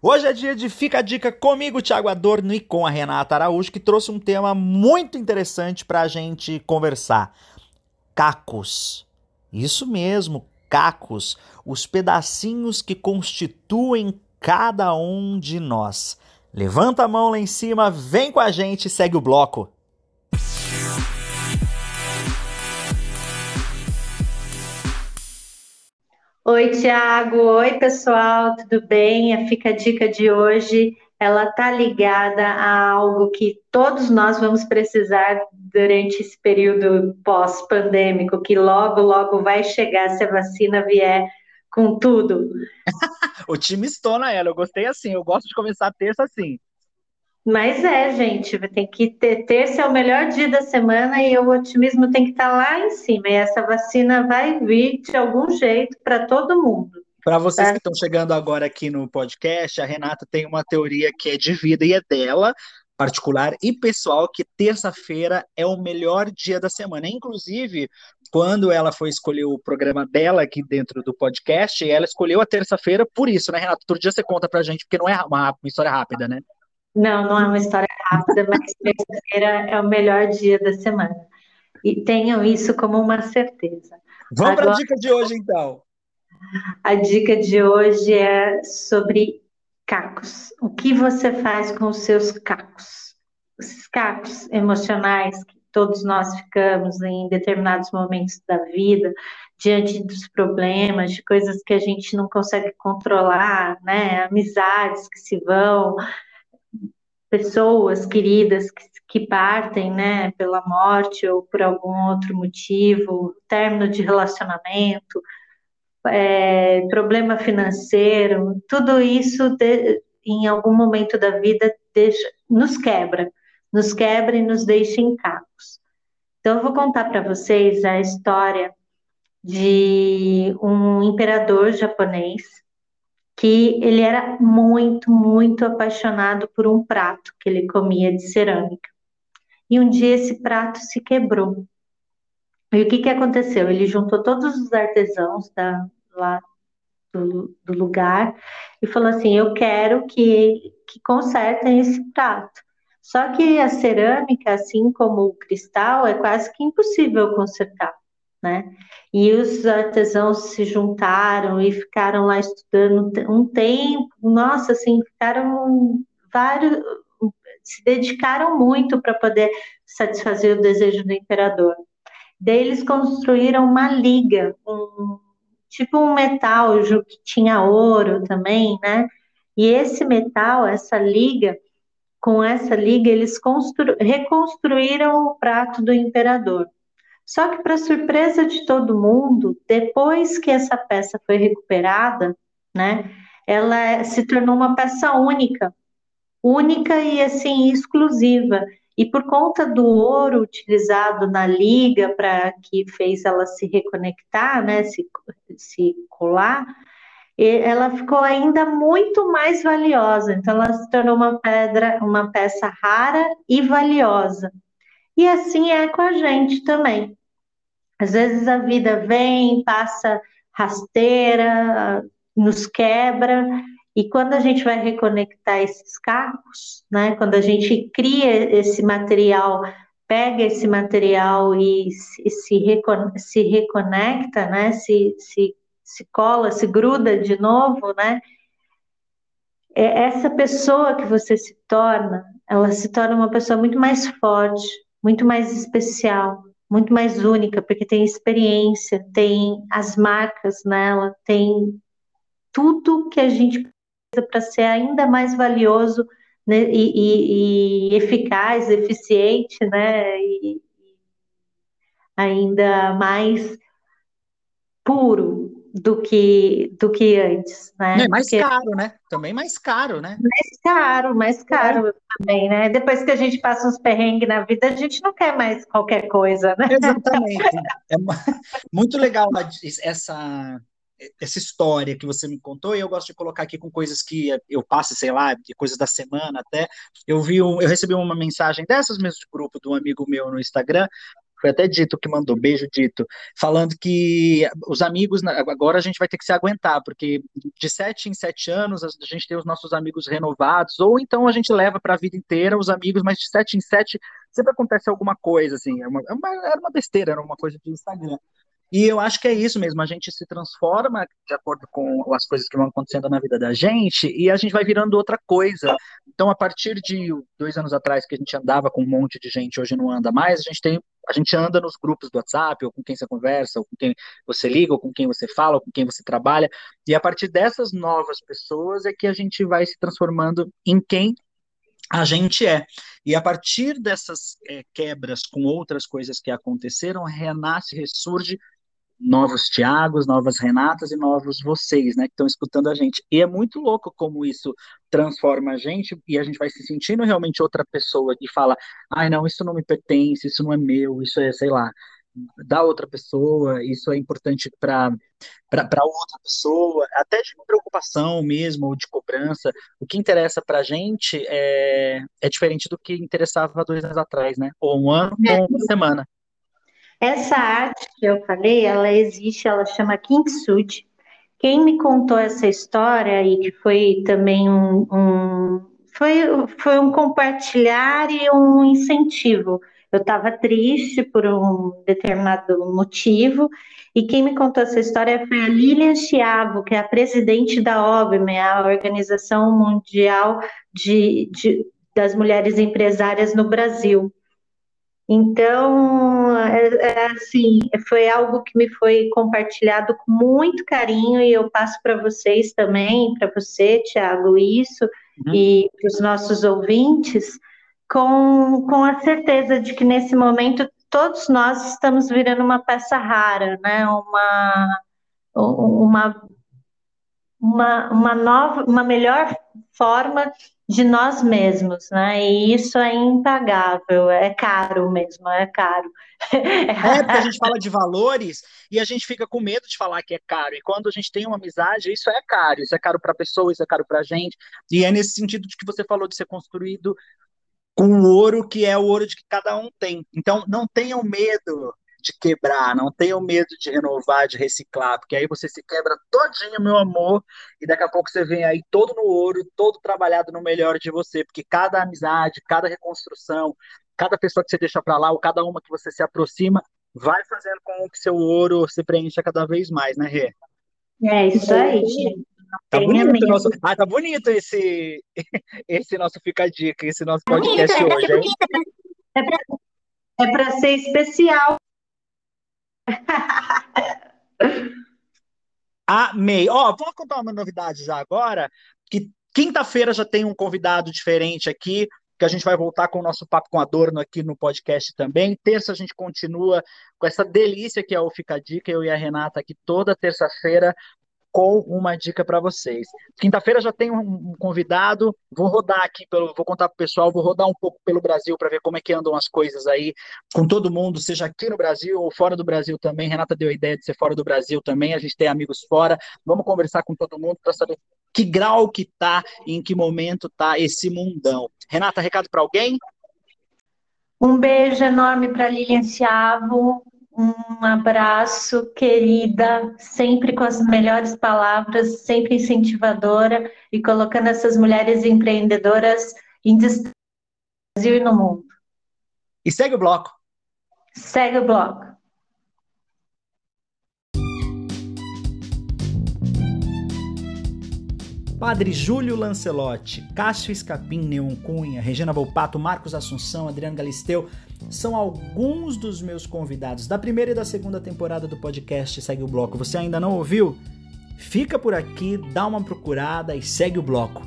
Hoje é dia de Fica a Dica comigo, Thiago Adorno, e com a Renata Araújo, que trouxe um tema muito interessante para a gente conversar. Cacos. Isso mesmo, cacos. Os pedacinhos que constituem cada um de nós. Levanta a mão lá em cima, vem com a gente segue o bloco. Oi, Tiago. Oi, pessoal, tudo bem? A Fica a Dica de hoje, ela tá ligada a algo que todos nós vamos precisar durante esse período pós-pandêmico, que logo, logo vai chegar se a vacina vier com tudo. o time estona ela, eu gostei assim, eu gosto de começar a terça assim. Mas é, gente, tem que ter terça é o melhor dia da semana e o otimismo tem que estar tá lá em cima. E essa vacina vai vir de algum jeito para todo mundo. Para vocês tá? que estão chegando agora aqui no podcast, a Renata tem uma teoria que é de vida e é dela, particular e pessoal, que terça-feira é o melhor dia da semana. Inclusive, quando ela foi escolher o programa dela aqui dentro do podcast, ela escolheu a terça-feira por isso, né, Renata? Outro dia você conta pra gente, porque não é uma, uma história rápida, né? Não, não é uma história rápida, mas terça-feira é o melhor dia da semana. E tenham isso como uma certeza. Vamos para a dica de hoje, então. A dica de hoje é sobre cacos. O que você faz com os seus cacos? Os cacos emocionais que todos nós ficamos em determinados momentos da vida, diante dos problemas, de coisas que a gente não consegue controlar, né? Amizades que se vão, pessoas queridas que, que partem, né, pela morte ou por algum outro motivo, término de relacionamento, é, problema financeiro, tudo isso de, em algum momento da vida deixa, nos quebra, nos quebra e nos deixa em cacos. Então eu vou contar para vocês a história de um imperador japonês que ele era muito, muito apaixonado por um prato que ele comia de cerâmica. E um dia esse prato se quebrou. E o que, que aconteceu? Ele juntou todos os artesãos da, lá do, do lugar e falou assim: Eu quero que, que consertem esse prato. Só que a cerâmica, assim como o cristal, é quase que impossível consertar né? E os artesãos se juntaram e ficaram lá estudando um tempo, nossa, assim, ficaram vários, se dedicaram muito para poder satisfazer o desejo do imperador. Daí eles construíram uma liga, um, tipo um metal que tinha ouro também, né? E esse metal, essa liga, com essa liga, eles reconstruíram o prato do imperador. Só que, para surpresa de todo mundo, depois que essa peça foi recuperada, né, ela se tornou uma peça única, única e assim exclusiva. E por conta do ouro utilizado na liga para que fez ela se reconectar, né, se, se colar, ela ficou ainda muito mais valiosa. Então, ela se tornou uma pedra, uma peça rara e valiosa. E assim é com a gente também. Às vezes a vida vem, passa rasteira, nos quebra, e quando a gente vai reconectar esses cacos, né, quando a gente cria esse material, pega esse material e se, se, recon, se reconecta, né, se, se, se cola, se gruda de novo, né, é essa pessoa que você se torna, ela se torna uma pessoa muito mais forte, muito mais especial, muito mais única, porque tem experiência, tem as marcas nela, tem tudo que a gente precisa para ser ainda mais valioso né, e, e, e, eficaz, eficiente, né, e ainda mais puro do que do que antes, né? É mais Porque... caro, né? Também mais caro, né? Mais caro, mais caro é. também, né? Depois que a gente passa uns perrengues na vida, a gente não quer mais qualquer coisa, né? Exatamente. é muito legal essa essa história que você me contou, e eu gosto de colocar aqui com coisas que eu passo, sei lá, coisas da semana até. Eu vi um, eu recebi uma mensagem dessas mesmo de grupo de um amigo meu no Instagram, foi até Dito que mandou, beijo Dito, falando que os amigos, agora a gente vai ter que se aguentar, porque de sete em sete anos a gente tem os nossos amigos renovados, ou então a gente leva para a vida inteira os amigos, mas de sete em sete sempre acontece alguma coisa, assim, é uma, é uma, era uma besteira, era uma coisa de Instagram. E eu acho que é isso mesmo, a gente se transforma de acordo com as coisas que vão acontecendo na vida da gente e a gente vai virando outra coisa. Então, a partir de dois anos atrás que a gente andava com um monte de gente, hoje não anda mais, a gente tem, a gente anda nos grupos do WhatsApp, ou com quem você conversa, ou com quem você liga, ou com quem você fala, ou com quem você trabalha. E a partir dessas novas pessoas é que a gente vai se transformando em quem a gente é. E a partir dessas é, quebras com outras coisas que aconteceram, renasce, ressurge novos Tiagos, novas Renatas e novos vocês, né, que estão escutando a gente. E é muito louco como isso transforma a gente e a gente vai se sentindo realmente outra pessoa que fala: ai, não, isso não me pertence, isso não é meu, isso é, sei lá, da outra pessoa, isso é importante para outra pessoa, até de preocupação mesmo, ou de cobrança. O que interessa para a gente é, é diferente do que interessava dois anos atrás, né? Ou um ano, é. ou uma semana. Essa arte que eu falei, ela existe, ela chama Kintsugi. Quem me contou essa história e que foi também um, um foi, foi um compartilhar e um incentivo. Eu estava triste por um determinado motivo e quem me contou essa história foi a Lilian Chiavo, que é a presidente da OBME, a Organização Mundial de, de das Mulheres Empresárias no Brasil. Então, é, é, assim, foi algo que me foi compartilhado com muito carinho e eu passo para vocês também, para você, Tiago, isso, uhum. e para os nossos ouvintes, com, com a certeza de que nesse momento todos nós estamos virando uma peça rara, né? Uma, uma, uma, uma nova, uma melhor forma de nós mesmos, né? E isso é impagável, é caro mesmo, é caro. É, porque a gente fala de valores e a gente fica com medo de falar que é caro. E quando a gente tem uma amizade, isso é caro. Isso é caro para a pessoa, isso é caro para a gente. E é nesse sentido de que você falou de ser construído com o ouro que é o ouro de que cada um tem. Então, não tenham medo de quebrar, não tenham medo de renovar, de reciclar, porque aí você se quebra todinho, meu amor, e daqui a pouco você vem aí todo no ouro, todo trabalhado no melhor de você, porque cada amizade, cada reconstrução, cada pessoa que você deixa para lá, ou cada uma que você se aproxima, vai fazendo com que seu ouro se preencha cada vez mais, né, Rê? É isso aí, Tá bonito, nosso... ah, tá bonito esse, esse nosso Fica a Dica, esse nosso podcast é hoje, hein? É para é ser especial. Amei. Ó, vamos contar uma novidade já agora, que quinta-feira já tem um convidado diferente aqui, que a gente vai voltar com o nosso papo com Adorno aqui no podcast também. Terça a gente continua com essa delícia que é o Fica a Dica, eu e a Renata aqui toda terça-feira com uma dica para vocês. Quinta-feira já tem um, convidado, vou rodar aqui, pelo, vou contar para o pessoal, vou rodar um pouco pelo Brasil para ver como é que andam as coisas aí com todo mundo, seja aqui no Brasil ou fora do Brasil também. Renata deu a ideia de ser fora do Brasil também, a gente tem amigos fora. Vamos conversar com todo mundo para saber que grau que tá, em que momento tá esse mundão. Renata, recado para alguém? Um beijo enorme para Lilian Ciavo, um abraço, querida, sempre com as melhores palavras, sempre incentivadora e colocando essas mulheres empreendedoras em destaque no Brasil e no mundo. E segue o bloco. Segue o bloco. Padre Júlio Lancelotti, Cássio Escapim, Neon Cunha, Regina Volpato, Marcos Assunção, Adriano Galisteu são alguns dos meus convidados da primeira e da segunda temporada do podcast Segue o Bloco. Você ainda não ouviu? Fica por aqui, dá uma procurada e segue o bloco.